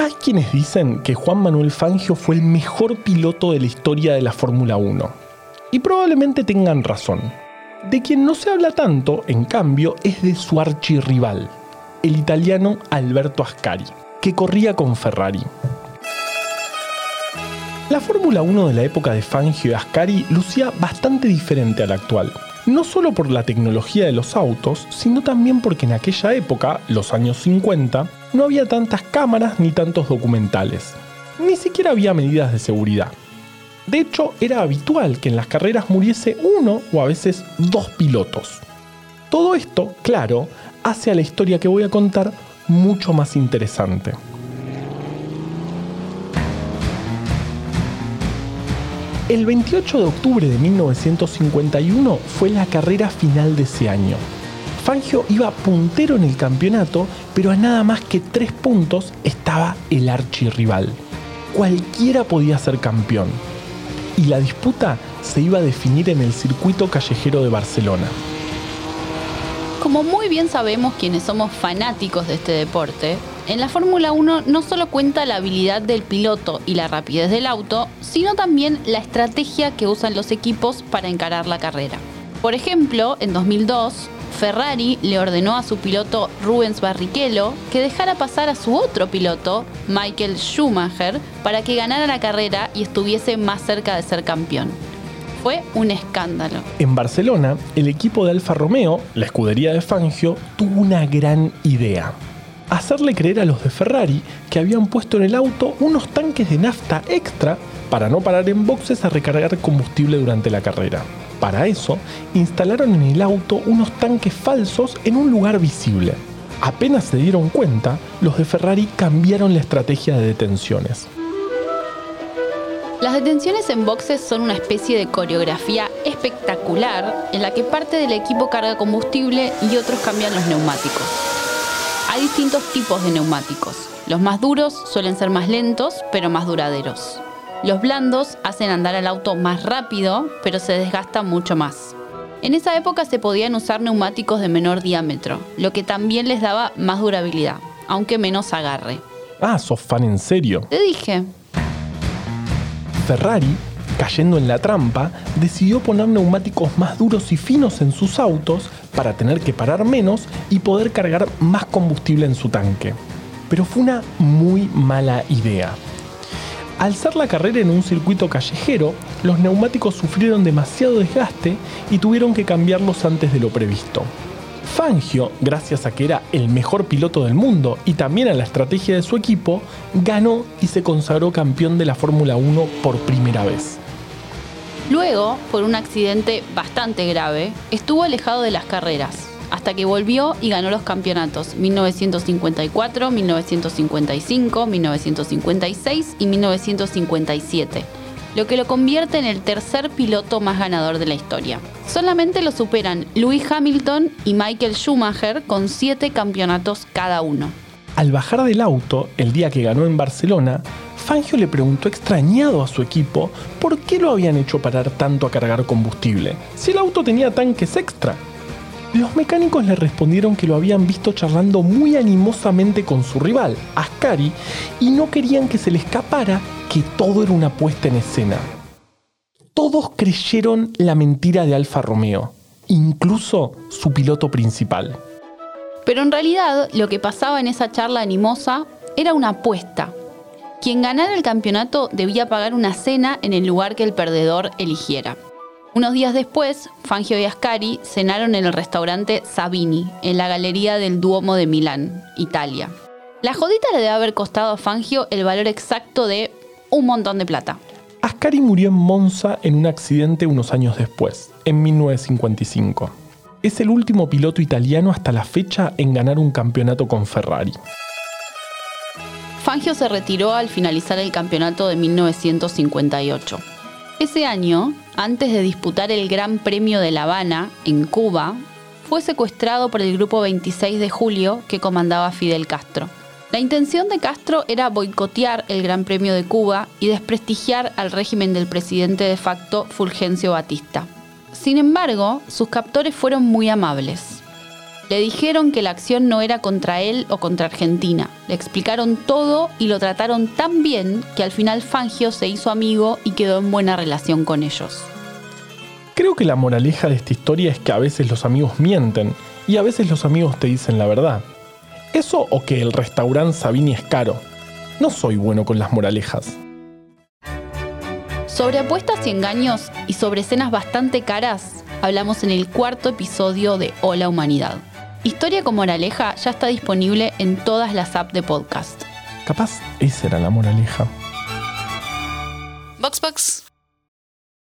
Hay quienes dicen que Juan Manuel Fangio fue el mejor piloto de la historia de la Fórmula 1. Y probablemente tengan razón. De quien no se habla tanto, en cambio, es de su archirrival, el italiano Alberto Ascari, que corría con Ferrari. La Fórmula 1 de la época de Fangio y Ascari lucía bastante diferente a la actual. No solo por la tecnología de los autos, sino también porque en aquella época, los años 50, no había tantas cámaras ni tantos documentales. Ni siquiera había medidas de seguridad. De hecho, era habitual que en las carreras muriese uno o a veces dos pilotos. Todo esto, claro, hace a la historia que voy a contar mucho más interesante. El 28 de octubre de 1951 fue la carrera final de ese año. Fangio iba puntero en el campeonato, pero a nada más que tres puntos estaba el archirrival. Cualquiera podía ser campeón. Y la disputa se iba a definir en el circuito callejero de Barcelona. Como muy bien sabemos quienes somos fanáticos de este deporte, en la Fórmula 1 no solo cuenta la habilidad del piloto y la rapidez del auto, sino también la estrategia que usan los equipos para encarar la carrera. Por ejemplo, en 2002, Ferrari le ordenó a su piloto Rubens Barrichello que dejara pasar a su otro piloto, Michael Schumacher, para que ganara la carrera y estuviese más cerca de ser campeón. Fue un escándalo. En Barcelona, el equipo de Alfa Romeo, la escudería de Fangio, tuvo una gran idea. Hacerle creer a los de Ferrari que habían puesto en el auto unos tanques de nafta extra para no parar en boxes a recargar combustible durante la carrera. Para eso, instalaron en el auto unos tanques falsos en un lugar visible. Apenas se dieron cuenta, los de Ferrari cambiaron la estrategia de detenciones. Las detenciones en boxes son una especie de coreografía espectacular en la que parte del equipo carga combustible y otros cambian los neumáticos. Hay distintos tipos de neumáticos. Los más duros suelen ser más lentos, pero más duraderos. Los blandos hacen andar al auto más rápido, pero se desgasta mucho más. En esa época se podían usar neumáticos de menor diámetro, lo que también les daba más durabilidad, aunque menos agarre. Ah, sos fan en serio. Te dije. Ferrari, cayendo en la trampa, decidió poner neumáticos más duros y finos en sus autos para tener que parar menos y poder cargar más combustible en su tanque. Pero fue una muy mala idea. Al ser la carrera en un circuito callejero, los neumáticos sufrieron demasiado desgaste y tuvieron que cambiarlos antes de lo previsto. Fangio, gracias a que era el mejor piloto del mundo y también a la estrategia de su equipo, ganó y se consagró campeón de la Fórmula 1 por primera vez. Luego, por un accidente bastante grave, estuvo alejado de las carreras, hasta que volvió y ganó los campeonatos 1954, 1955, 1956 y 1957, lo que lo convierte en el tercer piloto más ganador de la historia. Solamente lo superan Lewis Hamilton y Michael Schumacher con siete campeonatos cada uno. Al bajar del auto, el día que ganó en Barcelona, Fangio le preguntó extrañado a su equipo por qué lo habían hecho parar tanto a cargar combustible, si el auto tenía tanques extra. Los mecánicos le respondieron que lo habían visto charlando muy animosamente con su rival, Ascari, y no querían que se le escapara que todo era una puesta en escena. Todos creyeron la mentira de Alfa Romeo, incluso su piloto principal. Pero en realidad lo que pasaba en esa charla animosa era una apuesta. Quien ganara el campeonato debía pagar una cena en el lugar que el perdedor eligiera. Unos días después, Fangio y Ascari cenaron en el restaurante Sabini, en la galería del Duomo de Milán, Italia. La jodita le debe haber costado a Fangio el valor exacto de un montón de plata. Ascari murió en Monza en un accidente unos años después, en 1955. Es el último piloto italiano hasta la fecha en ganar un campeonato con Ferrari. Fangio se retiró al finalizar el campeonato de 1958. Ese año, antes de disputar el Gran Premio de La Habana, en Cuba, fue secuestrado por el Grupo 26 de Julio que comandaba Fidel Castro. La intención de Castro era boicotear el Gran Premio de Cuba y desprestigiar al régimen del presidente de facto Fulgencio Batista. Sin embargo, sus captores fueron muy amables. Le dijeron que la acción no era contra él o contra Argentina. Le explicaron todo y lo trataron tan bien que al final Fangio se hizo amigo y quedó en buena relación con ellos. Creo que la moraleja de esta historia es que a veces los amigos mienten y a veces los amigos te dicen la verdad. Eso o que el restaurante Sabini es caro. No soy bueno con las moralejas. Sobre apuestas y engaños y sobre escenas bastante caras, hablamos en el cuarto episodio de Hola Humanidad. Historia con moraleja ya está disponible en todas las apps de podcast. Capaz esa era la moraleja. Boxbox.